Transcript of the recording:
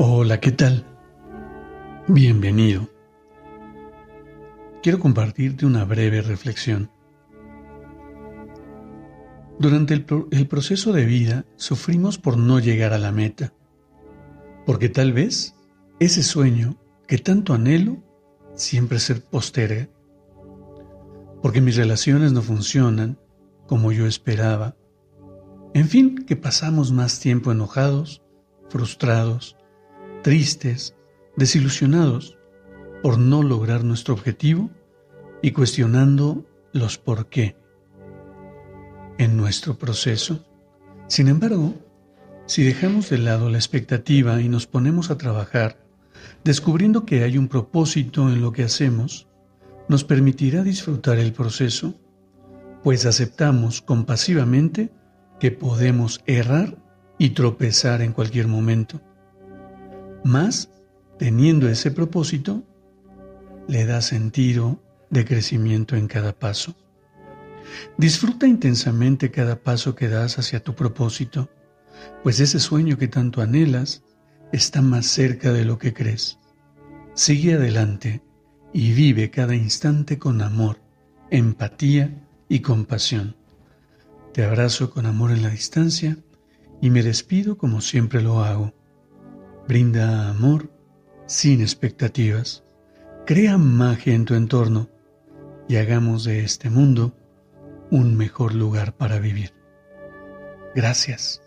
Hola, ¿qué tal? Bienvenido. Quiero compartirte una breve reflexión. Durante el, el, proceso de vida sufrimos por no llegar a la meta, porque tal vez ese sueño que tanto anhelo siempre se posterga, porque mis relaciones no funcionan como yo esperaba, en fin, que pasamos más tiempo enojados, frustrados, tristes, desilusionados por no lograr nuestro objetivo y cuestionando los por qué en nuestro proceso. Sin embargo, si dejamos de lado la expectativa y nos ponemos a trabajar, descubriendo que hay un propósito en lo que hacemos, nos permitirá disfrutar el proceso, pues aceptamos compasivamente que podemos errar y tropezar en cualquier momento. Más, teniendo ese propósito, le da sentido de crecimiento en cada paso. Disfruta intensamente cada paso que das hacia tu propósito, pues ese sueño que tanto anhelas está más cerca de lo que crees. Sigue adelante y vive cada instante con amor, empatía y compasión. Te abrazo con amor en la distancia y me despido como siempre lo hago Brinda amor sin expectativas. Crea magia en tu entorno y hagamos de este mundo un mejor lugar para vivir. Gracias.